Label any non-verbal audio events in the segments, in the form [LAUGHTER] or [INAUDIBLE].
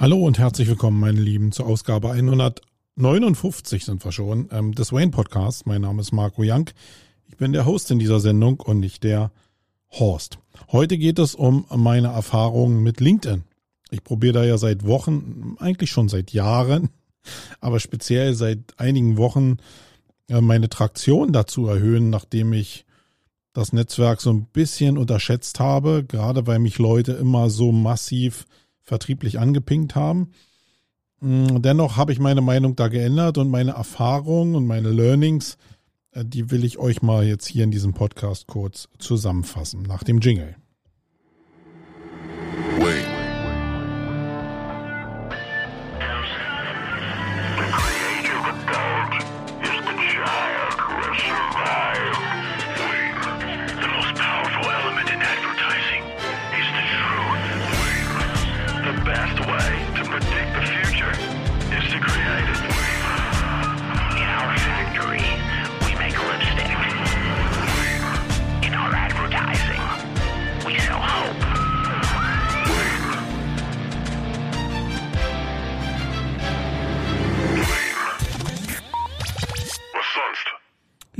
Hallo und herzlich willkommen, meine Lieben, zur Ausgabe 159 sind wir schon ähm, des Wayne Podcasts. Mein Name ist Marco Young. Ich bin der Host in dieser Sendung und nicht der Horst. Heute geht es um meine Erfahrungen mit LinkedIn. Ich probiere da ja seit Wochen, eigentlich schon seit Jahren, [LAUGHS] aber speziell seit einigen Wochen äh, meine Traktion dazu erhöhen, nachdem ich das Netzwerk so ein bisschen unterschätzt habe, gerade weil mich Leute immer so massiv vertrieblich angepinkt haben. Mm, dennoch habe ich meine Meinung da geändert und meine Erfahrungen und meine Learnings, äh, die will ich euch mal jetzt hier in diesem Podcast kurz zusammenfassen, nach dem Jingle. Wait.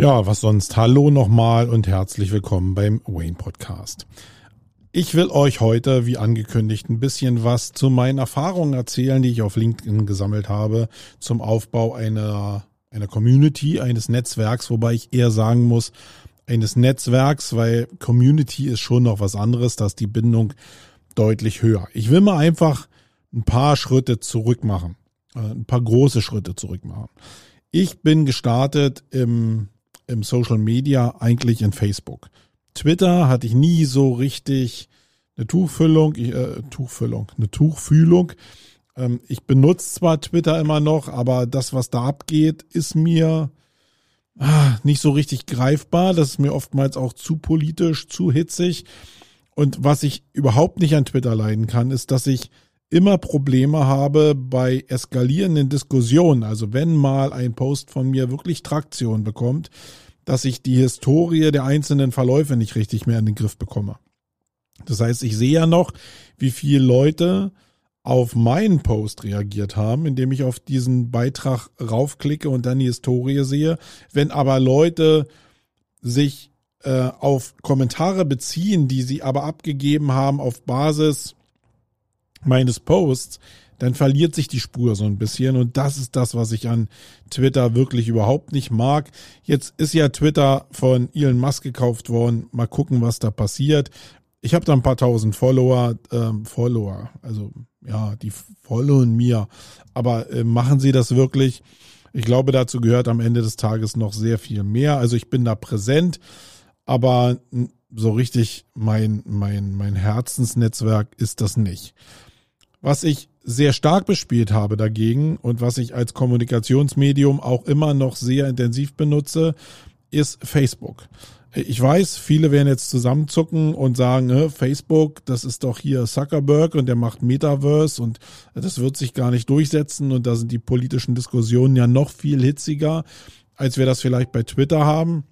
Ja, was sonst? Hallo nochmal und herzlich willkommen beim Wayne Podcast. Ich will euch heute, wie angekündigt, ein bisschen was zu meinen Erfahrungen erzählen, die ich auf LinkedIn gesammelt habe, zum Aufbau einer, einer Community, eines Netzwerks, wobei ich eher sagen muss, eines Netzwerks, weil Community ist schon noch was anderes, da ist die Bindung deutlich höher. Ich will mal einfach ein paar Schritte zurück machen, äh, ein paar große Schritte zurück machen. Ich bin gestartet im im Social Media eigentlich in Facebook. Twitter hatte ich nie so richtig eine Tuchfüllung, äh, Tuchfüllung, eine Tuchfühlung. Ähm, ich benutze zwar Twitter immer noch, aber das, was da abgeht, ist mir ah, nicht so richtig greifbar. Das ist mir oftmals auch zu politisch, zu hitzig. Und was ich überhaupt nicht an Twitter leiden kann, ist, dass ich immer Probleme habe bei eskalierenden Diskussionen. Also wenn mal ein Post von mir wirklich Traktion bekommt, dass ich die Historie der einzelnen Verläufe nicht richtig mehr in den Griff bekomme. Das heißt, ich sehe ja noch, wie viele Leute auf meinen Post reagiert haben, indem ich auf diesen Beitrag raufklicke und dann die Historie sehe. Wenn aber Leute sich äh, auf Kommentare beziehen, die sie aber abgegeben haben auf Basis meines Posts, dann verliert sich die Spur so ein bisschen und das ist das, was ich an Twitter wirklich überhaupt nicht mag. Jetzt ist ja Twitter von Elon Musk gekauft worden. Mal gucken, was da passiert. Ich habe da ein paar tausend Follower, ähm, Follower, also ja, die followen mir. Aber äh, machen sie das wirklich? Ich glaube, dazu gehört am Ende des Tages noch sehr viel mehr. Also ich bin da präsent, aber so richtig mein, mein, mein Herzensnetzwerk ist das nicht. Was ich sehr stark bespielt habe dagegen und was ich als Kommunikationsmedium auch immer noch sehr intensiv benutze, ist Facebook. Ich weiß, viele werden jetzt zusammenzucken und sagen, Facebook, das ist doch hier Zuckerberg und der macht Metaverse und das wird sich gar nicht durchsetzen und da sind die politischen Diskussionen ja noch viel hitziger, als wir das vielleicht bei Twitter haben.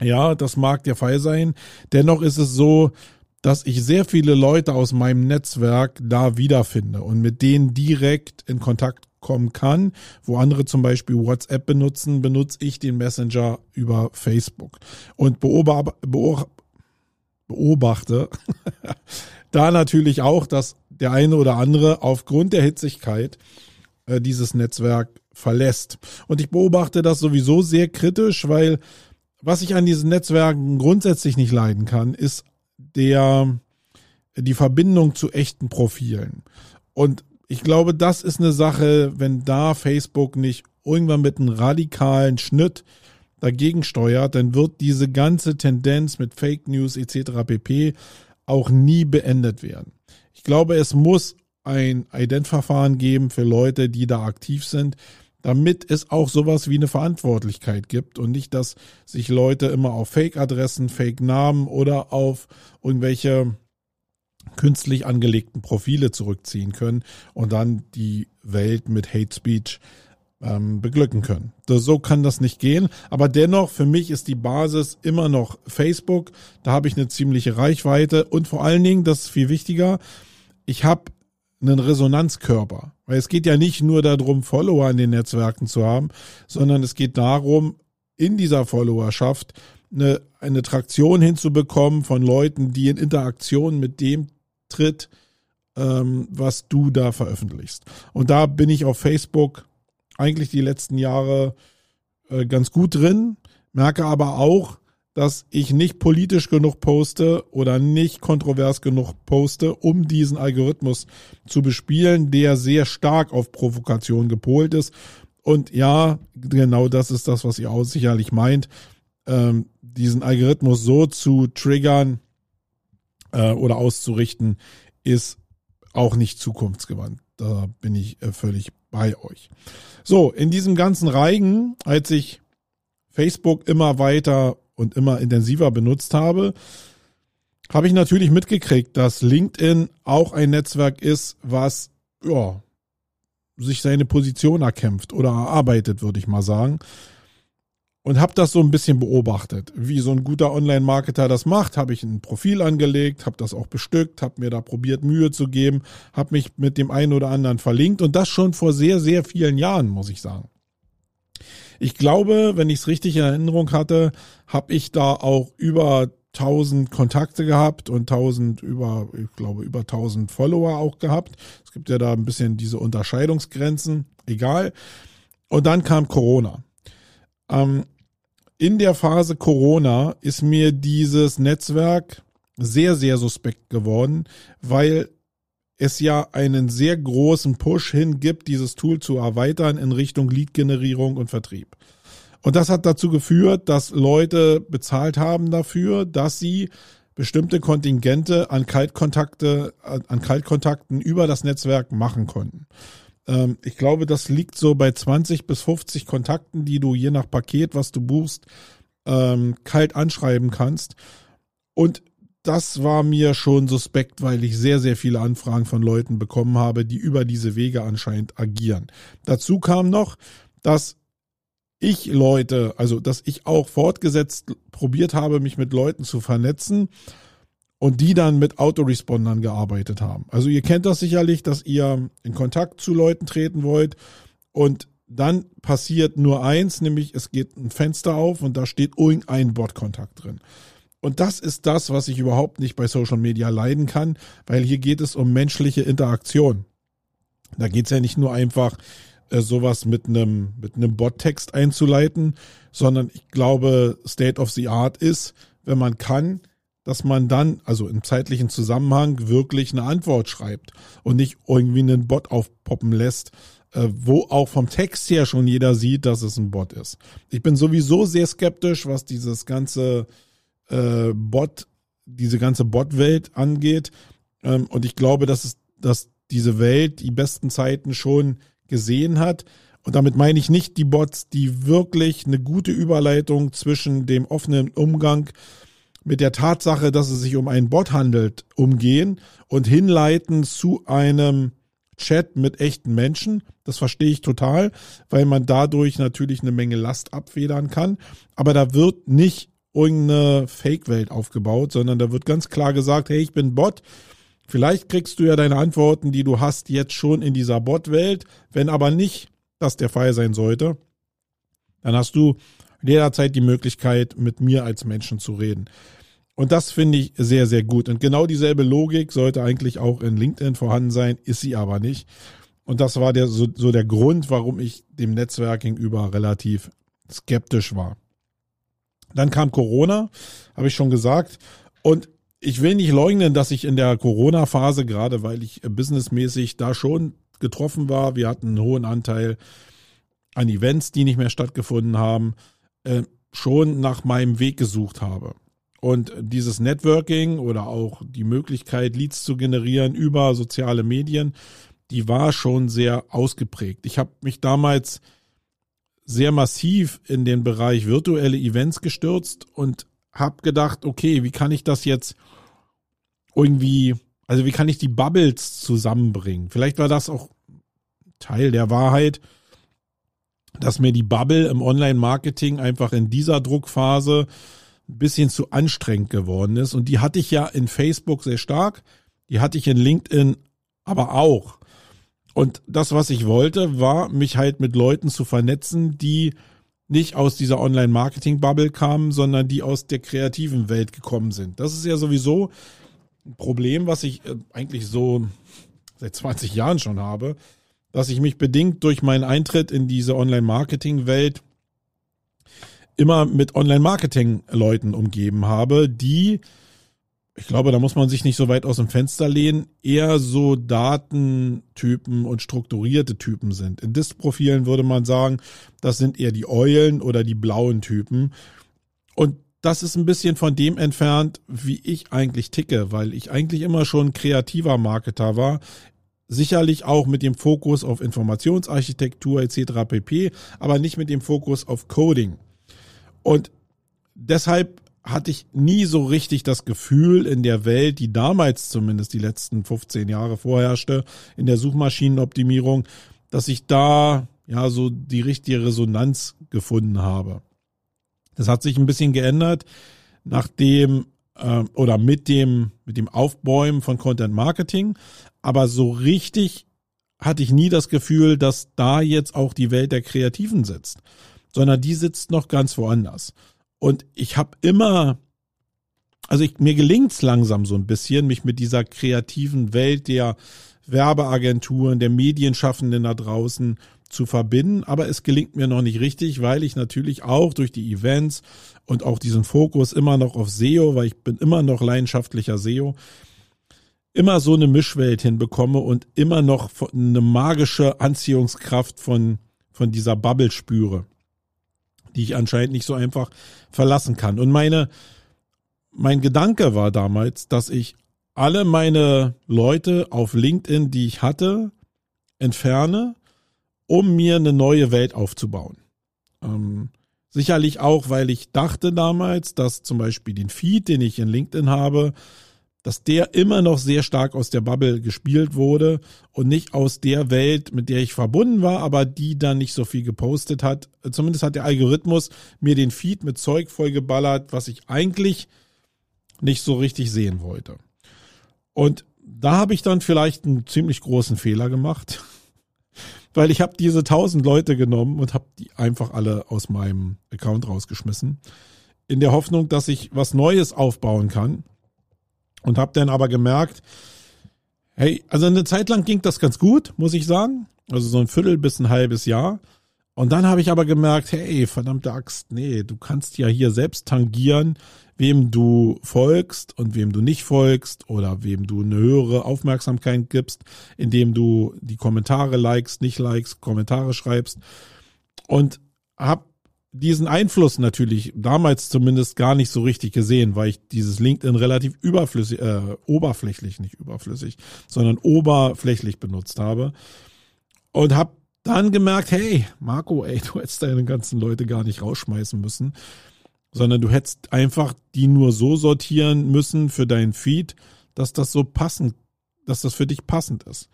Ja, das mag der Fall sein. Dennoch ist es so, dass ich sehr viele Leute aus meinem Netzwerk da wiederfinde und mit denen direkt in Kontakt kommen kann. Wo andere zum Beispiel WhatsApp benutzen, benutze ich den Messenger über Facebook und beobachte, [LAUGHS] da natürlich auch, dass der eine oder andere aufgrund der Hitzigkeit äh, dieses Netzwerk verlässt. Und ich beobachte das sowieso sehr kritisch, weil was ich an diesen Netzwerken grundsätzlich nicht leiden kann, ist der, die Verbindung zu echten Profilen. Und ich glaube, das ist eine Sache, wenn da Facebook nicht irgendwann mit einem radikalen Schnitt dagegen steuert, dann wird diese ganze Tendenz mit Fake News etc. pp. auch nie beendet werden. Ich glaube, es muss ein Identverfahren geben für Leute, die da aktiv sind, damit es auch sowas wie eine Verantwortlichkeit gibt und nicht, dass sich Leute immer auf Fake-Adressen, Fake-Namen oder auf irgendwelche künstlich angelegten Profile zurückziehen können und dann die Welt mit Hate Speech ähm, beglücken können. So kann das nicht gehen. Aber dennoch, für mich ist die Basis immer noch Facebook. Da habe ich eine ziemliche Reichweite und vor allen Dingen, das ist viel wichtiger, ich habe einen Resonanzkörper. Weil es geht ja nicht nur darum, Follower in den Netzwerken zu haben, sondern es geht darum, in dieser Followerschaft eine, eine Traktion hinzubekommen von Leuten, die in Interaktion mit dem tritt, ähm, was du da veröffentlichst. Und da bin ich auf Facebook eigentlich die letzten Jahre äh, ganz gut drin, merke aber auch, dass ich nicht politisch genug poste oder nicht kontrovers genug poste, um diesen Algorithmus zu bespielen, der sehr stark auf Provokation gepolt ist. Und ja, genau das ist das, was ihr auch sicherlich meint, ähm, diesen Algorithmus so zu triggern äh, oder auszurichten, ist auch nicht zukunftsgewandt. Da bin ich äh, völlig bei euch. So, in diesem ganzen Reigen, als ich Facebook immer weiter und immer intensiver benutzt habe, habe ich natürlich mitgekriegt, dass LinkedIn auch ein Netzwerk ist, was ja, sich seine Position erkämpft oder erarbeitet, würde ich mal sagen und habe das so ein bisschen beobachtet, wie so ein guter Online-Marketer das macht. Habe ich ein Profil angelegt, habe das auch bestückt, habe mir da probiert Mühe zu geben, habe mich mit dem einen oder anderen verlinkt und das schon vor sehr, sehr vielen Jahren, muss ich sagen. Ich glaube, wenn ich es richtig in Erinnerung hatte, habe ich da auch über 1000 Kontakte gehabt und 1000 über, ich glaube, über 1000 Follower auch gehabt. Es gibt ja da ein bisschen diese Unterscheidungsgrenzen, egal. Und dann kam Corona. Ähm, in der Phase Corona ist mir dieses Netzwerk sehr, sehr suspekt geworden, weil es ja einen sehr großen Push hin gibt, dieses Tool zu erweitern in Richtung Lead-Generierung und Vertrieb. Und das hat dazu geführt, dass Leute bezahlt haben dafür, dass sie bestimmte Kontingente an Kaltkontakte, an Kaltkontakten über das Netzwerk machen konnten. Ähm, ich glaube, das liegt so bei 20 bis 50 Kontakten, die du je nach Paket, was du buchst, ähm, kalt anschreiben kannst. Und das war mir schon suspekt, weil ich sehr, sehr viele Anfragen von Leuten bekommen habe, die über diese Wege anscheinend agieren. Dazu kam noch, dass ich Leute, also dass ich auch fortgesetzt probiert habe, mich mit Leuten zu vernetzen, und die dann mit Autorespondern gearbeitet haben. Also ihr kennt das sicherlich, dass ihr in Kontakt zu Leuten treten wollt und dann passiert nur eins, nämlich es geht ein Fenster auf und da steht irgendein Botkontakt drin. Und das ist das, was ich überhaupt nicht bei Social Media leiden kann, weil hier geht es um menschliche Interaktion. Da geht es ja nicht nur einfach äh, sowas mit einem mit einem Bot-Text einzuleiten, sondern ich glaube, State of the Art ist, wenn man kann, dass man dann, also im zeitlichen Zusammenhang, wirklich eine Antwort schreibt und nicht irgendwie einen Bot aufpoppen lässt, äh, wo auch vom Text her schon jeder sieht, dass es ein Bot ist. Ich bin sowieso sehr skeptisch, was dieses ganze äh, Bot, diese ganze Bot-Welt angeht. Ähm, und ich glaube, dass es, dass diese Welt die besten Zeiten schon gesehen hat. Und damit meine ich nicht die Bots, die wirklich eine gute Überleitung zwischen dem offenen Umgang mit der Tatsache, dass es sich um einen Bot handelt, umgehen und hinleiten zu einem Chat mit echten Menschen. Das verstehe ich total, weil man dadurch natürlich eine Menge Last abfedern kann. Aber da wird nicht irgendeine Fake-Welt aufgebaut, sondern da wird ganz klar gesagt, hey, ich bin Bot. Vielleicht kriegst du ja deine Antworten, die du hast, jetzt schon in dieser Bot-Welt. Wenn aber nicht das der Fall sein sollte, dann hast du jederzeit die Möglichkeit, mit mir als Menschen zu reden. Und das finde ich sehr, sehr gut. Und genau dieselbe Logik sollte eigentlich auch in LinkedIn vorhanden sein, ist sie aber nicht. Und das war der, so, so der Grund, warum ich dem Netzwerking über relativ skeptisch war. Dann kam Corona, habe ich schon gesagt. Und ich will nicht leugnen, dass ich in der Corona-Phase, gerade weil ich businessmäßig da schon getroffen war, wir hatten einen hohen Anteil an Events, die nicht mehr stattgefunden haben, äh, schon nach meinem Weg gesucht habe. Und dieses Networking oder auch die Möglichkeit, Leads zu generieren über soziale Medien, die war schon sehr ausgeprägt. Ich habe mich damals sehr massiv in den Bereich virtuelle Events gestürzt und habe gedacht, okay, wie kann ich das jetzt irgendwie, also wie kann ich die Bubbles zusammenbringen? Vielleicht war das auch Teil der Wahrheit, dass mir die Bubble im Online-Marketing einfach in dieser Druckphase ein bisschen zu anstrengend geworden ist. Und die hatte ich ja in Facebook sehr stark. Die hatte ich in LinkedIn aber auch. Und das, was ich wollte, war, mich halt mit Leuten zu vernetzen, die nicht aus dieser Online-Marketing-Bubble kamen, sondern die aus der kreativen Welt gekommen sind. Das ist ja sowieso ein Problem, was ich äh, eigentlich so seit 20 Jahren schon habe, dass ich mich bedingt durch meinen Eintritt in diese Online-Marketing-Welt immer mit Online-Marketing-Leuten umgeben habe, die, ich glaube, da muss man sich nicht so weit aus dem Fenster lehnen, eher so Datentypen und strukturierte Typen sind. In Disk-Profilen würde man sagen, das sind eher die Eulen oder die blauen Typen. Und das ist ein bisschen von dem entfernt, wie ich eigentlich ticke, weil ich eigentlich immer schon kreativer Marketer war. Sicherlich auch mit dem Fokus auf Informationsarchitektur etc. pp, aber nicht mit dem Fokus auf Coding. Und deshalb hatte ich nie so richtig das Gefühl in der Welt, die damals zumindest die letzten 15 Jahre vorherrschte, in der Suchmaschinenoptimierung, dass ich da ja so die richtige Resonanz gefunden habe. Das hat sich ein bisschen geändert, nachdem äh, oder mit dem mit dem Aufbäumen von Content Marketing, aber so richtig hatte ich nie das Gefühl, dass da jetzt auch die Welt der Kreativen sitzt sondern die sitzt noch ganz woanders. Und ich habe immer, also ich, mir gelingt's langsam so ein bisschen, mich mit dieser kreativen Welt der Werbeagenturen, der Medienschaffenden da draußen zu verbinden, aber es gelingt mir noch nicht richtig, weil ich natürlich auch durch die Events und auch diesen Fokus immer noch auf SEO, weil ich bin immer noch leidenschaftlicher SEO, immer so eine Mischwelt hinbekomme und immer noch eine magische Anziehungskraft von, von dieser Bubble spüre die ich anscheinend nicht so einfach verlassen kann. Und meine, mein Gedanke war damals, dass ich alle meine Leute auf LinkedIn, die ich hatte, entferne, um mir eine neue Welt aufzubauen. Ähm, sicherlich auch, weil ich dachte damals, dass zum Beispiel den Feed, den ich in LinkedIn habe, dass der immer noch sehr stark aus der Bubble gespielt wurde und nicht aus der Welt, mit der ich verbunden war, aber die dann nicht so viel gepostet hat. Zumindest hat der Algorithmus mir den Feed mit Zeug vollgeballert, was ich eigentlich nicht so richtig sehen wollte. Und da habe ich dann vielleicht einen ziemlich großen Fehler gemacht, [LAUGHS] weil ich habe diese tausend Leute genommen und habe die einfach alle aus meinem Account rausgeschmissen, in der Hoffnung, dass ich was Neues aufbauen kann und habe dann aber gemerkt, hey, also eine Zeit lang ging das ganz gut, muss ich sagen. Also so ein Viertel bis ein halbes Jahr. Und dann habe ich aber gemerkt, hey, verdammte Axt, nee, du kannst ja hier selbst tangieren, wem du folgst und wem du nicht folgst oder wem du eine höhere Aufmerksamkeit gibst, indem du die Kommentare likest, nicht likest, Kommentare schreibst. Und habe diesen Einfluss natürlich damals zumindest gar nicht so richtig gesehen, weil ich dieses LinkedIn relativ überflüssig, äh, oberflächlich, nicht überflüssig, sondern oberflächlich benutzt habe und habe dann gemerkt, hey, Marco, ey, du hättest deine ganzen Leute gar nicht rausschmeißen müssen, sondern du hättest einfach die nur so sortieren müssen für deinen Feed, dass das so passend, dass das für dich passend ist.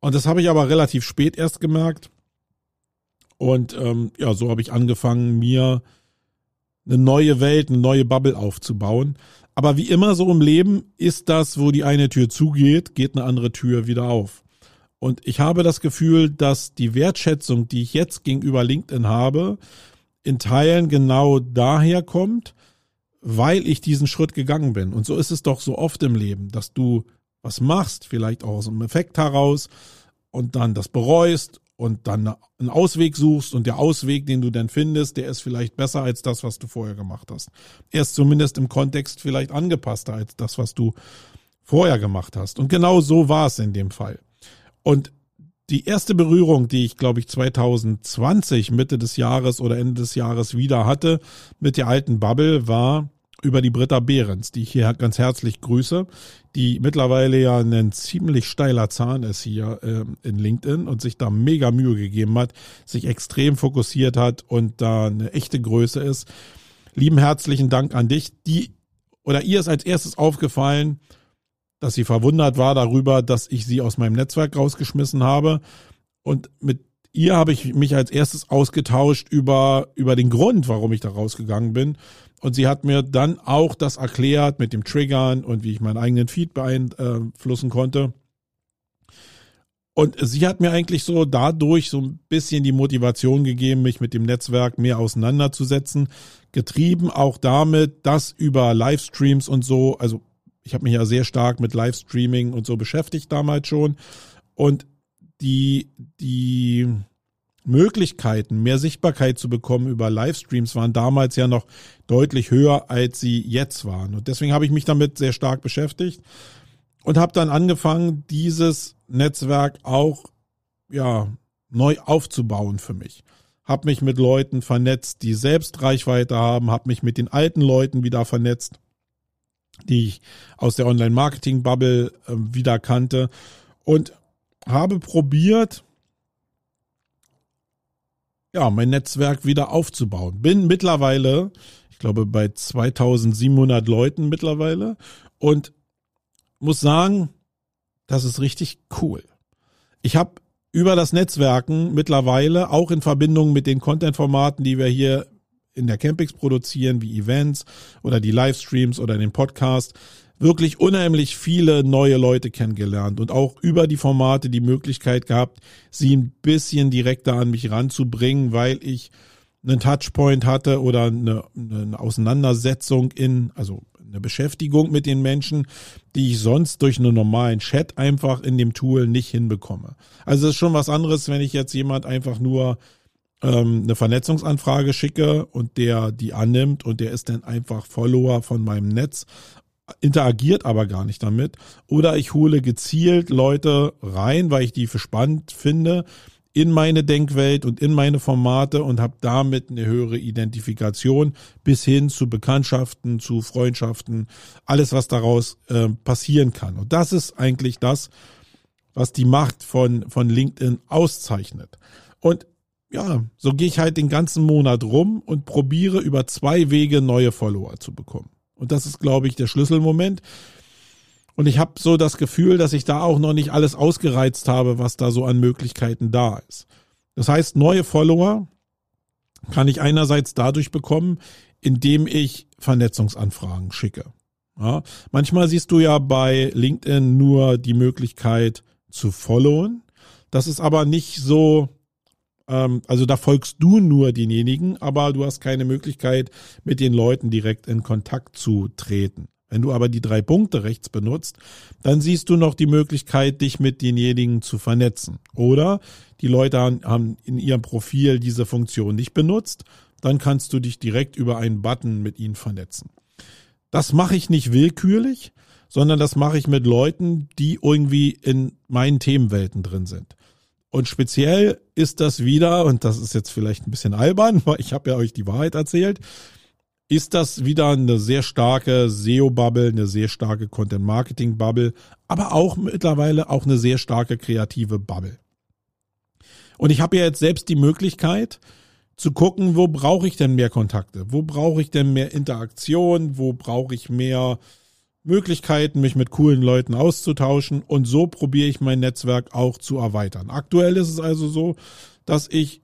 Und das habe ich aber relativ spät erst gemerkt und ähm, ja, so habe ich angefangen, mir eine neue Welt, eine neue Bubble aufzubauen. Aber wie immer so im Leben ist das, wo die eine Tür zugeht, geht eine andere Tür wieder auf. Und ich habe das Gefühl, dass die Wertschätzung, die ich jetzt gegenüber LinkedIn habe, in Teilen genau daher kommt, weil ich diesen Schritt gegangen bin. Und so ist es doch so oft im Leben, dass du was machst, vielleicht auch aus einem Effekt heraus und dann das bereust und dann einen Ausweg suchst und der Ausweg, den du dann findest, der ist vielleicht besser als das, was du vorher gemacht hast. Er ist zumindest im Kontext vielleicht angepasster als das, was du vorher gemacht hast. Und genau so war es in dem Fall. Und die erste Berührung, die ich, glaube ich, 2020, Mitte des Jahres oder Ende des Jahres wieder hatte mit der alten Bubble, war über die Britta Behrens, die ich hier ganz herzlich grüße, die mittlerweile ja ein ziemlich steiler Zahn ist hier äh, in LinkedIn und sich da mega Mühe gegeben hat, sich extrem fokussiert hat und da eine echte Größe ist. Lieben herzlichen Dank an dich. Die oder ihr ist als erstes aufgefallen, dass sie verwundert war darüber, dass ich sie aus meinem Netzwerk rausgeschmissen habe und mit ihr habe ich mich als erstes ausgetauscht über, über den Grund, warum ich da rausgegangen bin. Und sie hat mir dann auch das erklärt mit dem Triggern und wie ich meinen eigenen Feed beeinflussen konnte. Und sie hat mir eigentlich so dadurch so ein bisschen die Motivation gegeben, mich mit dem Netzwerk mehr auseinanderzusetzen. Getrieben auch damit, dass über Livestreams und so, also ich habe mich ja sehr stark mit Livestreaming und so beschäftigt damals schon. Und die, die Möglichkeiten, mehr Sichtbarkeit zu bekommen über Livestreams waren damals ja noch deutlich höher, als sie jetzt waren. Und deswegen habe ich mich damit sehr stark beschäftigt und habe dann angefangen, dieses Netzwerk auch ja neu aufzubauen für mich. Hab mich mit Leuten vernetzt, die selbst Reichweite haben, hab mich mit den alten Leuten wieder vernetzt, die ich aus der Online-Marketing-Bubble äh, wieder kannte und habe probiert, ja, mein Netzwerk wieder aufzubauen. Bin mittlerweile, ich glaube, bei 2700 Leuten mittlerweile und muss sagen, das ist richtig cool. Ich habe über das Netzwerken mittlerweile auch in Verbindung mit den Content-Formaten, die wir hier in der Campix produzieren, wie Events oder die Livestreams oder den Podcast, wirklich unheimlich viele neue Leute kennengelernt und auch über die Formate die Möglichkeit gehabt, sie ein bisschen direkter an mich ranzubringen, weil ich einen Touchpoint hatte oder eine, eine Auseinandersetzung in, also eine Beschäftigung mit den Menschen, die ich sonst durch einen normalen Chat einfach in dem Tool nicht hinbekomme. Also es ist schon was anderes, wenn ich jetzt jemand einfach nur ähm, eine Vernetzungsanfrage schicke und der die annimmt und der ist dann einfach Follower von meinem Netz interagiert aber gar nicht damit. Oder ich hole gezielt Leute rein, weil ich die für spannend finde, in meine Denkwelt und in meine Formate und habe damit eine höhere Identifikation bis hin zu Bekanntschaften, zu Freundschaften, alles, was daraus äh, passieren kann. Und das ist eigentlich das, was die Macht von, von LinkedIn auszeichnet. Und ja, so gehe ich halt den ganzen Monat rum und probiere über zwei Wege neue Follower zu bekommen. Und das ist, glaube ich, der Schlüsselmoment. Und ich habe so das Gefühl, dass ich da auch noch nicht alles ausgereizt habe, was da so an Möglichkeiten da ist. Das heißt, neue Follower kann ich einerseits dadurch bekommen, indem ich Vernetzungsanfragen schicke. Ja, manchmal siehst du ja bei LinkedIn nur die Möglichkeit zu followen. Das ist aber nicht so also da folgst du nur denjenigen, aber du hast keine Möglichkeit, mit den Leuten direkt in Kontakt zu treten. Wenn du aber die drei Punkte rechts benutzt, dann siehst du noch die Möglichkeit, dich mit denjenigen zu vernetzen. Oder die Leute haben in ihrem Profil diese Funktion nicht benutzt, dann kannst du dich direkt über einen Button mit ihnen vernetzen. Das mache ich nicht willkürlich, sondern das mache ich mit Leuten, die irgendwie in meinen Themenwelten drin sind. Und speziell ist das wieder, und das ist jetzt vielleicht ein bisschen albern, [LAUGHS] weil ich habe ja euch die Wahrheit erzählt, ist das wieder eine sehr starke SEO-Bubble, eine sehr starke Content-Marketing-Bubble, aber auch mittlerweile auch eine sehr starke kreative Bubble. Und ich habe ja jetzt selbst die Möglichkeit zu gucken, wo brauche ich denn mehr Kontakte? Wo brauche ich denn mehr Interaktion? Wo brauche ich mehr Möglichkeiten, mich mit coolen Leuten auszutauschen und so probiere ich mein Netzwerk auch zu erweitern. Aktuell ist es also so, dass ich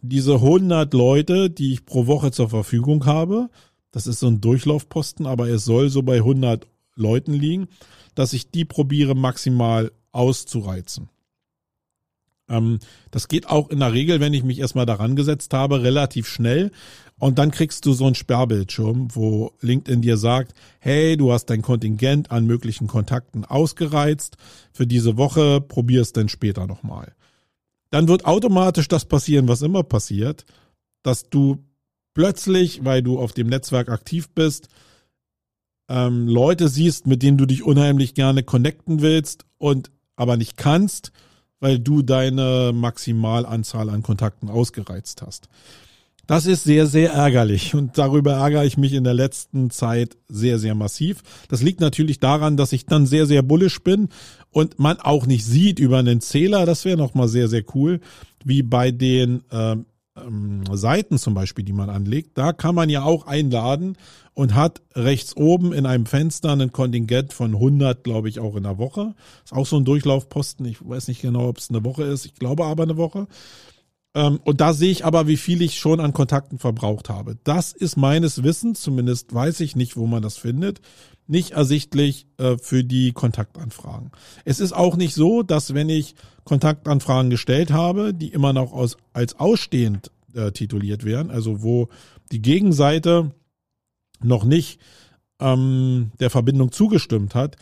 diese 100 Leute, die ich pro Woche zur Verfügung habe, das ist so ein Durchlaufposten, aber es soll so bei 100 Leuten liegen, dass ich die probiere maximal auszureizen. Ähm, das geht auch in der Regel, wenn ich mich erstmal daran gesetzt habe, relativ schnell, und dann kriegst du so einen Sperrbildschirm, wo LinkedIn dir sagt, hey, du hast dein Kontingent an möglichen Kontakten ausgereizt. Für diese Woche probier es dann später nochmal. Dann wird automatisch das passieren, was immer passiert, dass du plötzlich, weil du auf dem Netzwerk aktiv bist, ähm, Leute siehst, mit denen du dich unheimlich gerne connecten willst und aber nicht kannst, weil du deine Maximalanzahl an Kontakten ausgereizt hast. Das ist sehr, sehr ärgerlich und darüber ärgere ich mich in der letzten Zeit sehr, sehr massiv. Das liegt natürlich daran, dass ich dann sehr, sehr bullisch bin und man auch nicht sieht über einen Zähler. Das wäre nochmal sehr, sehr cool, wie bei den ähm, ähm, Seiten zum Beispiel, die man anlegt. Da kann man ja auch einladen und hat rechts oben in einem Fenster ein Kontingent von 100, glaube ich, auch in der Woche. Ist auch so ein Durchlaufposten. Ich weiß nicht genau, ob es eine Woche ist. Ich glaube aber eine Woche. Ähm, und da sehe ich aber, wie viel ich schon an Kontakten verbraucht habe. Das ist meines Wissens, zumindest weiß ich nicht, wo man das findet, nicht ersichtlich äh, für die Kontaktanfragen. Es ist auch nicht so, dass wenn ich Kontaktanfragen gestellt habe, die immer noch aus, als ausstehend äh, tituliert werden, also wo die Gegenseite noch nicht ähm, der Verbindung zugestimmt hat,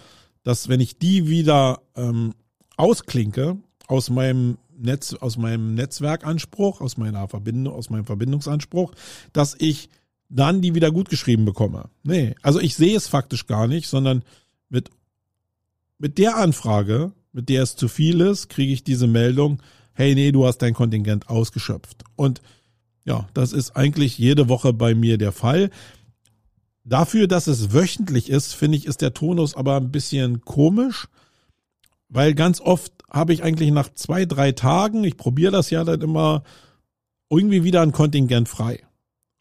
dass wenn ich die wieder ähm, ausklinke aus meinem Netz, aus meinem Netzwerkanspruch, aus meiner Verbindung, aus meinem Verbindungsanspruch, dass ich dann die wieder gut geschrieben bekomme. Nee, also ich sehe es faktisch gar nicht, sondern mit, mit der Anfrage, mit der es zu viel ist, kriege ich diese Meldung, hey, nee, du hast dein Kontingent ausgeschöpft. Und ja, das ist eigentlich jede Woche bei mir der Fall. Dafür, dass es wöchentlich ist, finde ich, ist der Tonus aber ein bisschen komisch, weil ganz oft habe ich eigentlich nach zwei, drei Tagen, ich probiere das ja dann immer, irgendwie wieder ein Kontingent frei.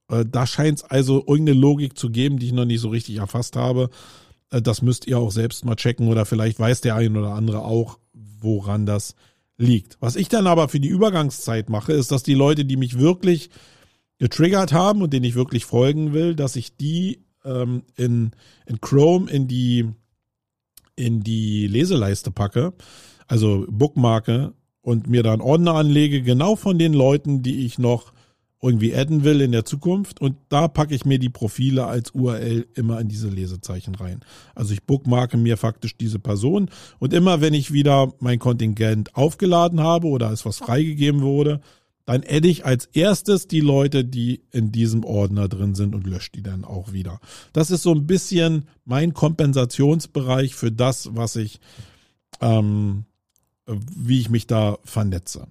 Äh, da scheint es also irgendeine Logik zu geben, die ich noch nicht so richtig erfasst habe. Äh, das müsst ihr auch selbst mal checken oder vielleicht weiß der ein oder andere auch, woran das liegt. Was ich dann aber für die Übergangszeit mache, ist, dass die Leute, die mich wirklich getriggert haben und denen ich wirklich folgen will, dass ich die ähm, in, in Chrome in die, in die Leseleiste packe, also Bookmarke und mir dann Ordner anlege, genau von den Leuten, die ich noch irgendwie adden will in der Zukunft und da packe ich mir die Profile als URL immer in diese Lesezeichen rein. Also ich bookmarke mir faktisch diese Person und immer wenn ich wieder mein Kontingent aufgeladen habe oder es was freigegeben wurde, dann adde ich als erstes die Leute, die in diesem Ordner drin sind und lösche die dann auch wieder. Das ist so ein bisschen mein Kompensationsbereich für das, was ich, ähm, wie ich mich da vernetze.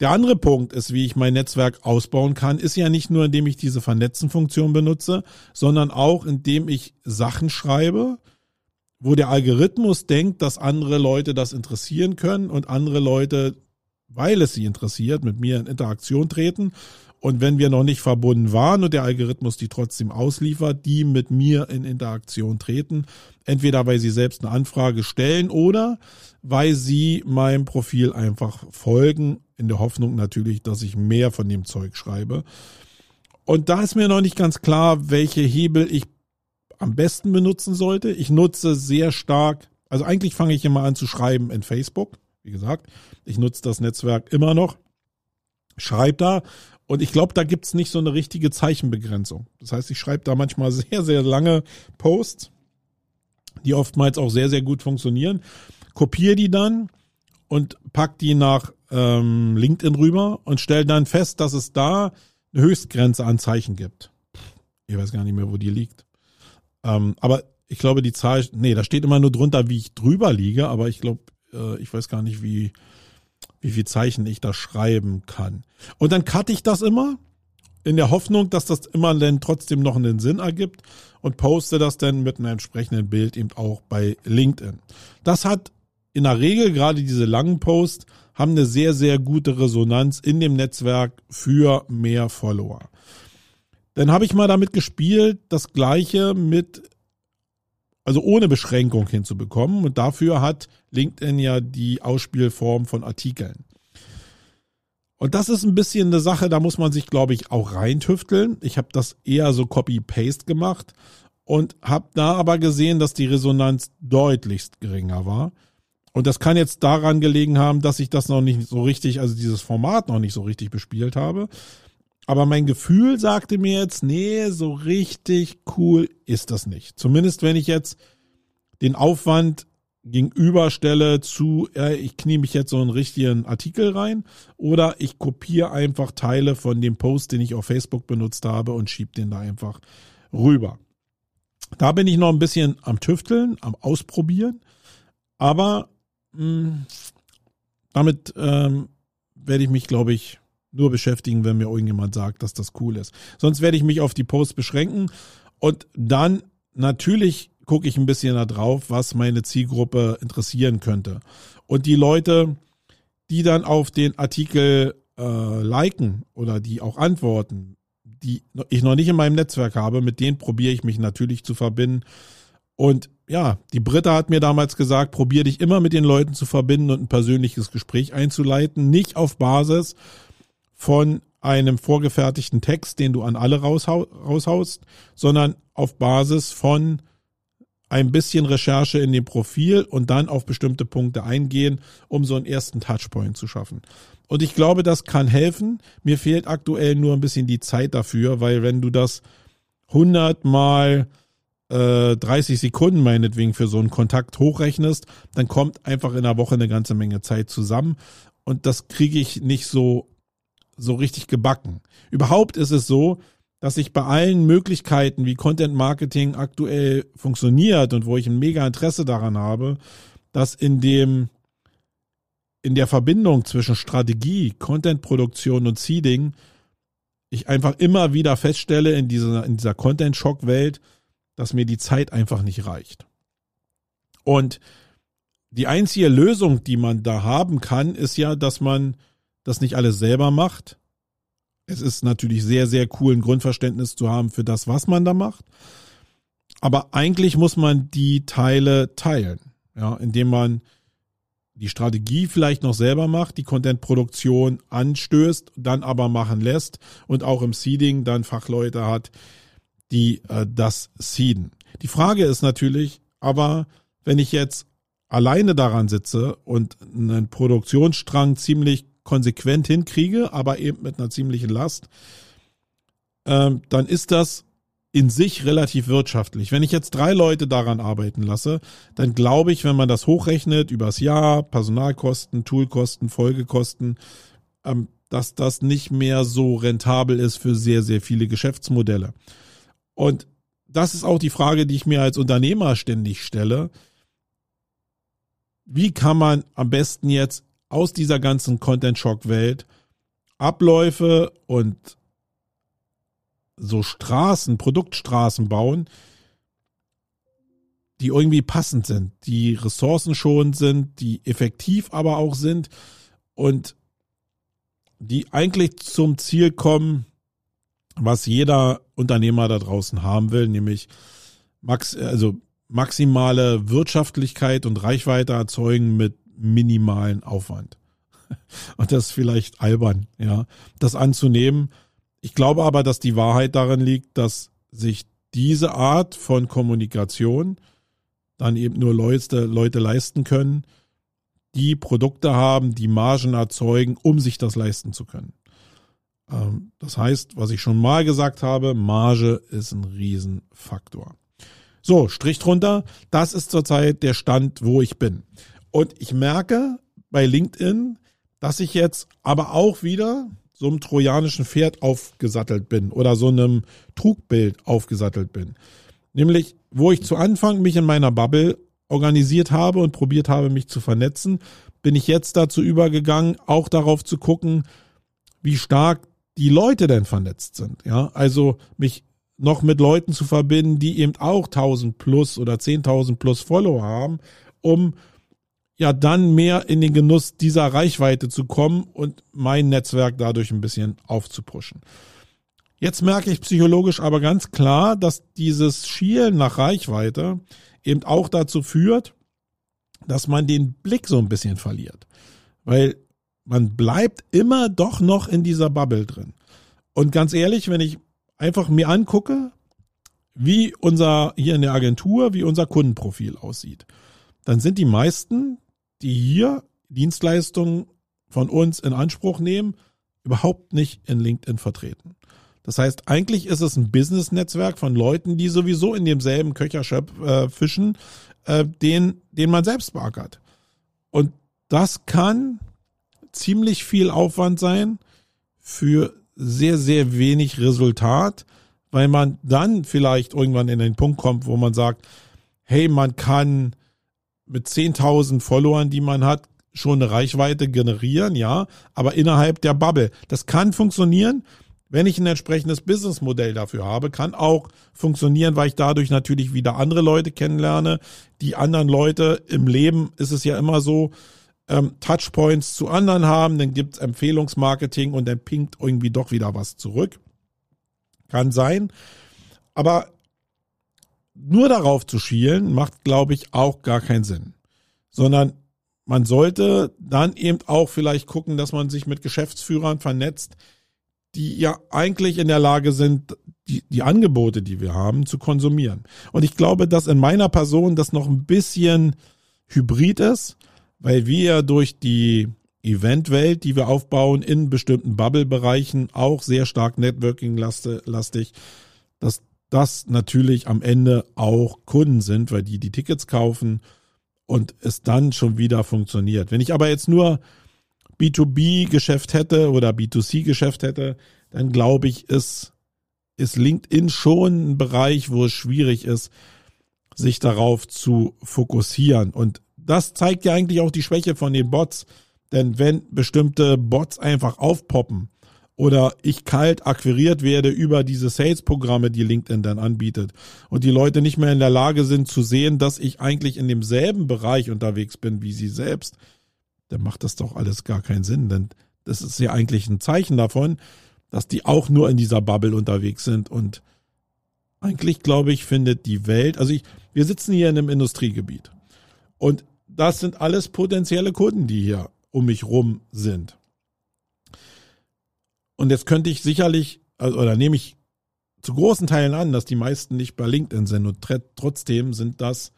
Der andere Punkt ist, wie ich mein Netzwerk ausbauen kann, ist ja nicht nur, indem ich diese Vernetzen-Funktion benutze, sondern auch, indem ich Sachen schreibe, wo der Algorithmus denkt, dass andere Leute das interessieren können und andere Leute, weil es sie interessiert, mit mir in Interaktion treten. Und wenn wir noch nicht verbunden waren und der Algorithmus die trotzdem ausliefert, die mit mir in Interaktion treten, entweder weil sie selbst eine Anfrage stellen oder weil sie meinem Profil einfach folgen in der Hoffnung natürlich, dass ich mehr von dem Zeug schreibe. Und da ist mir noch nicht ganz klar, welche Hebel ich am besten benutzen sollte. Ich nutze sehr stark, also eigentlich fange ich immer an zu schreiben in Facebook. Wie gesagt, ich nutze das Netzwerk immer noch. Schreibe da und ich glaube, da gibt's nicht so eine richtige Zeichenbegrenzung. Das heißt, ich schreibe da manchmal [LAUGHS] sehr, sehr lange Posts, die oftmals auch sehr, sehr gut funktionieren. Kopiere die dann und pack die nach ähm, LinkedIn rüber und stelle dann fest, dass es da eine Höchstgrenze an Zeichen gibt. Ich weiß gar nicht mehr, wo die liegt. Ähm, aber ich glaube, die Zahl, nee, da steht immer nur drunter, wie ich drüber liege, aber ich glaube, äh, ich weiß gar nicht, wie, wie viel Zeichen ich da schreiben kann. Und dann cutte ich das immer in der Hoffnung, dass das immer dann trotzdem noch einen Sinn ergibt und poste das dann mit einem entsprechenden Bild eben auch bei LinkedIn. Das hat in der Regel gerade diese langen Posts haben eine sehr, sehr gute Resonanz in dem Netzwerk für mehr Follower. Dann habe ich mal damit gespielt, das gleiche mit, also ohne Beschränkung hinzubekommen. Und dafür hat LinkedIn ja die Ausspielform von Artikeln. Und das ist ein bisschen eine Sache, da muss man sich, glaube ich, auch reintüfteln. Ich habe das eher so Copy-Paste gemacht und habe da aber gesehen, dass die Resonanz deutlichst geringer war. Und das kann jetzt daran gelegen haben, dass ich das noch nicht so richtig, also dieses Format noch nicht so richtig bespielt habe. Aber mein Gefühl sagte mir jetzt, nee, so richtig cool ist das nicht. Zumindest wenn ich jetzt den Aufwand gegenüberstelle zu, äh, ich knie mich jetzt so einen richtigen Artikel rein oder ich kopiere einfach Teile von dem Post, den ich auf Facebook benutzt habe und schiebe den da einfach rüber. Da bin ich noch ein bisschen am Tüfteln, am Ausprobieren. Aber hm, damit ähm, werde ich mich, glaube ich, nur beschäftigen, wenn mir irgendjemand sagt, dass das cool ist. Sonst werde ich mich auf die Posts beschränken und dann natürlich gucke ich ein bisschen da drauf, was meine Zielgruppe interessieren könnte. Und die Leute, die dann auf den Artikel äh, liken oder die auch antworten, die ich noch nicht in meinem Netzwerk habe, mit denen probiere ich mich natürlich zu verbinden. Und ja, die Britta hat mir damals gesagt, probier dich immer mit den Leuten zu verbinden und ein persönliches Gespräch einzuleiten, nicht auf Basis von einem vorgefertigten Text, den du an alle raushaust, sondern auf Basis von ein bisschen Recherche in dem Profil und dann auf bestimmte Punkte eingehen, um so einen ersten Touchpoint zu schaffen. Und ich glaube, das kann helfen. Mir fehlt aktuell nur ein bisschen die Zeit dafür, weil wenn du das 100 mal äh, 30 Sekunden meinetwegen für so einen Kontakt hochrechnest, dann kommt einfach in der Woche eine ganze Menge Zeit zusammen und das kriege ich nicht so so richtig gebacken. Überhaupt ist es so, dass ich bei allen Möglichkeiten, wie Content Marketing aktuell funktioniert und wo ich ein mega Interesse daran habe, dass in dem in der Verbindung zwischen Strategie, Content-Produktion und Seeding ich einfach immer wieder feststelle in dieser, in dieser Content-Shock-Welt, dass mir die Zeit einfach nicht reicht. Und die einzige Lösung, die man da haben kann, ist ja, dass man das nicht alles selber macht. Es ist natürlich sehr, sehr cool, ein Grundverständnis zu haben für das, was man da macht. Aber eigentlich muss man die Teile teilen, ja, indem man die Strategie vielleicht noch selber macht, die Content-Produktion anstößt, dann aber machen lässt und auch im Seeding dann Fachleute hat, die äh, das seeden. Die Frage ist natürlich, aber wenn ich jetzt alleine daran sitze und einen Produktionsstrang ziemlich konsequent hinkriege, aber eben mit einer ziemlichen Last, ähm, dann ist das in sich relativ wirtschaftlich. Wenn ich jetzt drei Leute daran arbeiten lasse, dann glaube ich, wenn man das hochrechnet übers Jahr, Personalkosten, Toolkosten, Folgekosten, ähm, dass das nicht mehr so rentabel ist für sehr, sehr viele Geschäftsmodelle. Und das ist auch die Frage, die ich mir als Unternehmer ständig stelle. Wie kann man am besten jetzt aus dieser ganzen Content-Shock-Welt Abläufe und so Straßen, Produktstraßen bauen, die irgendwie passend sind, die ressourcenschonend sind, die effektiv aber auch sind und die eigentlich zum Ziel kommen, was jeder Unternehmer da draußen haben will, nämlich max, also maximale Wirtschaftlichkeit und Reichweite erzeugen mit minimalen Aufwand. [LAUGHS] Und das ist vielleicht albern, ja, das anzunehmen, ich glaube aber, dass die Wahrheit darin liegt, dass sich diese Art von Kommunikation dann eben nur Leute, Leute leisten können, die Produkte haben, die Margen erzeugen, um sich das leisten zu können. Ähm, das heißt, was ich schon mal gesagt habe, Marge ist ein Riesenfaktor. So, Strich drunter, das ist zurzeit der Stand, wo ich bin. Und ich merke bei LinkedIn, dass ich jetzt aber auch wieder so einem trojanischen Pferd aufgesattelt bin oder so einem Trugbild aufgesattelt bin. Nämlich, wo ich zu Anfang mich in meiner Bubble organisiert habe und probiert habe, mich zu vernetzen, bin ich jetzt dazu übergegangen, auch darauf zu gucken, wie stark die Leute denn vernetzt sind. Ja, also mich noch mit Leuten zu verbinden, die eben auch 1000 plus oder 10.000 plus Follower haben, um ja dann mehr in den Genuss dieser Reichweite zu kommen und mein Netzwerk dadurch ein bisschen aufzupuschen. Jetzt merke ich psychologisch aber ganz klar, dass dieses Schielen nach Reichweite eben auch dazu führt, dass man den Blick so ein bisschen verliert. Weil man bleibt immer doch noch in dieser Bubble drin. Und ganz ehrlich, wenn ich einfach mir angucke, wie unser hier in der Agentur, wie unser Kundenprofil aussieht, dann sind die meisten die hier Dienstleistungen von uns in Anspruch nehmen, überhaupt nicht in LinkedIn vertreten. Das heißt, eigentlich ist es ein Business-Netzwerk von Leuten, die sowieso in demselben Köcherschöpf äh, fischen, äh, den, den man selbst beackert. Und das kann ziemlich viel Aufwand sein für sehr, sehr wenig Resultat, weil man dann vielleicht irgendwann in den Punkt kommt, wo man sagt, hey, man kann mit 10.000 Followern, die man hat, schon eine Reichweite generieren, ja, aber innerhalb der Bubble. Das kann funktionieren, wenn ich ein entsprechendes Businessmodell dafür habe, kann auch funktionieren, weil ich dadurch natürlich wieder andere Leute kennenlerne. Die anderen Leute im Leben ist es ja immer so, ähm, Touchpoints zu anderen haben, dann gibt's Empfehlungsmarketing und dann pinkt irgendwie doch wieder was zurück. Kann sein. Aber nur darauf zu schielen, macht, glaube ich, auch gar keinen Sinn. Sondern man sollte dann eben auch vielleicht gucken, dass man sich mit Geschäftsführern vernetzt, die ja eigentlich in der Lage sind, die, die Angebote, die wir haben, zu konsumieren. Und ich glaube, dass in meiner Person das noch ein bisschen hybrid ist, weil wir durch die Eventwelt, die wir aufbauen, in bestimmten Bubble-Bereichen auch sehr stark Networking-lastig, dass das natürlich am Ende auch Kunden sind, weil die die Tickets kaufen und es dann schon wieder funktioniert. Wenn ich aber jetzt nur B2B-Geschäft hätte oder B2C-Geschäft hätte, dann glaube ich, ist, ist LinkedIn schon ein Bereich, wo es schwierig ist, sich darauf zu fokussieren. Und das zeigt ja eigentlich auch die Schwäche von den Bots. Denn wenn bestimmte Bots einfach aufpoppen oder ich kalt akquiriert werde über diese Sales-Programme, die LinkedIn dann anbietet und die Leute nicht mehr in der Lage sind zu sehen, dass ich eigentlich in demselben Bereich unterwegs bin wie sie selbst, dann macht das doch alles gar keinen Sinn. Denn das ist ja eigentlich ein Zeichen davon, dass die auch nur in dieser Bubble unterwegs sind und eigentlich glaube ich, findet die Welt, also ich, wir sitzen hier in einem Industriegebiet und das sind alles potenzielle Kunden, die hier um mich rum sind. Und jetzt könnte ich sicherlich, also, oder nehme ich zu großen Teilen an, dass die meisten nicht bei LinkedIn sind und trotzdem sind das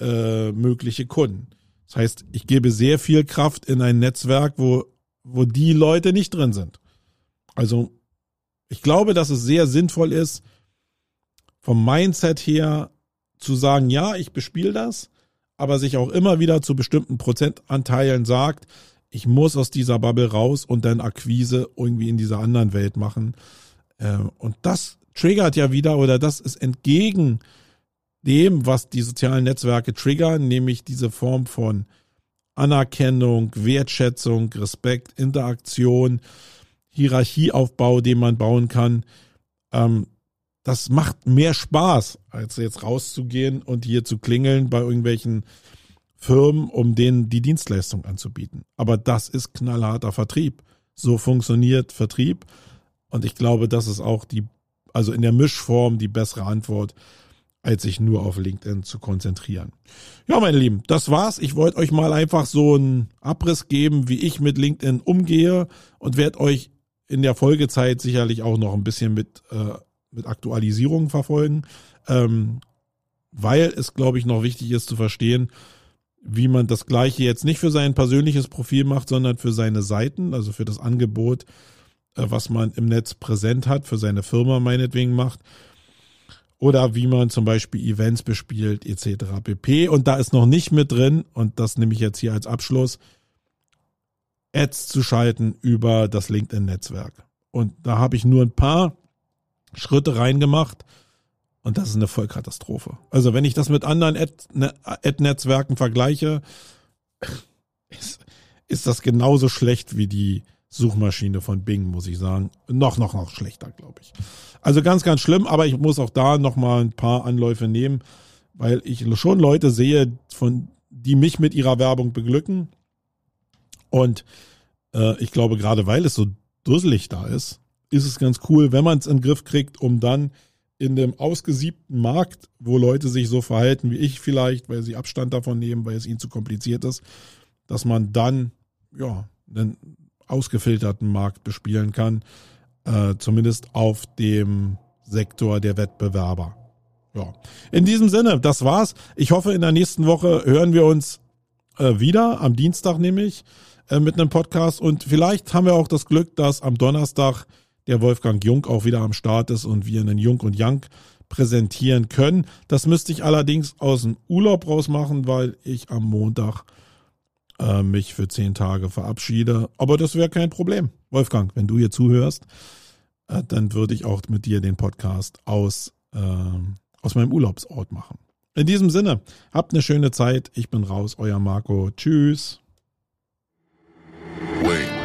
äh, mögliche Kunden. Das heißt, ich gebe sehr viel Kraft in ein Netzwerk, wo, wo die Leute nicht drin sind. Also ich glaube, dass es sehr sinnvoll ist, vom Mindset her zu sagen, ja, ich bespiele das, aber sich auch immer wieder zu bestimmten Prozentanteilen sagt, ich muss aus dieser Bubble raus und dann Akquise irgendwie in dieser anderen Welt machen. Ähm, und das triggert ja wieder oder das ist entgegen dem, was die sozialen Netzwerke triggern, nämlich diese Form von Anerkennung, Wertschätzung, Respekt, Interaktion, Hierarchieaufbau, den man bauen kann. Ähm, das macht mehr Spaß, als jetzt rauszugehen und hier zu klingeln bei irgendwelchen Firmen, um denen die Dienstleistung anzubieten. Aber das ist knallharter Vertrieb. So funktioniert Vertrieb. Und ich glaube, das ist auch die, also in der Mischform die bessere Antwort, als sich nur auf LinkedIn zu konzentrieren. Ja, meine Lieben, das war's. Ich wollte euch mal einfach so einen Abriss geben, wie ich mit LinkedIn umgehe und werde euch in der Folgezeit sicherlich auch noch ein bisschen mit äh, mit Aktualisierungen verfolgen, ähm, weil es, glaube ich, noch wichtig ist zu verstehen, wie man das Gleiche jetzt nicht für sein persönliches Profil macht, sondern für seine Seiten, also für das Angebot, äh, was man im Netz präsent hat, für seine Firma meinetwegen macht. Oder wie man zum Beispiel Events bespielt, etc. pp. Und da ist noch nicht mit drin, und das nehme ich jetzt hier als Abschluss, Ads zu schalten über das LinkedIn-Netzwerk. Und da habe ich nur ein paar Schritte reingemacht und das ist eine Vollkatastrophe. Also wenn ich das mit anderen ne, Ad-Netzwerken vergleiche, ist, ist das genauso schlecht wie die Suchmaschine von Bing, muss ich sagen. Noch, noch, noch schlechter, glaube ich. Also ganz, ganz schlimm, aber ich muss auch da nochmal ein paar Anläufe nehmen, weil ich schon Leute sehe, von, die mich mit ihrer Werbung beglücken. Und äh, ich glaube, gerade weil es so dusselig da ist, ist es ganz cool, wenn man es in den Griff kriegt, um dann in dem ausgesiebten Markt, wo Leute sich so verhalten wie ich vielleicht, weil sie Abstand davon nehmen, weil es ihnen zu kompliziert ist, dass man dann ja einen ausgefilterten Markt bespielen kann, äh, zumindest auf dem Sektor der Wettbewerber. Ja, in diesem Sinne, das war's. Ich hoffe, in der nächsten Woche hören wir uns äh, wieder, am Dienstag nämlich, äh, mit einem Podcast und vielleicht haben wir auch das Glück, dass am Donnerstag der Wolfgang Jung auch wieder am Start ist und wir einen Jung und Young präsentieren können. Das müsste ich allerdings aus dem Urlaub raus machen, weil ich am Montag äh, mich für zehn Tage verabschiede. Aber das wäre kein Problem. Wolfgang, wenn du hier zuhörst, äh, dann würde ich auch mit dir den Podcast aus, äh, aus meinem Urlaubsort machen. In diesem Sinne, habt eine schöne Zeit. Ich bin raus, euer Marco. Tschüss. Wait.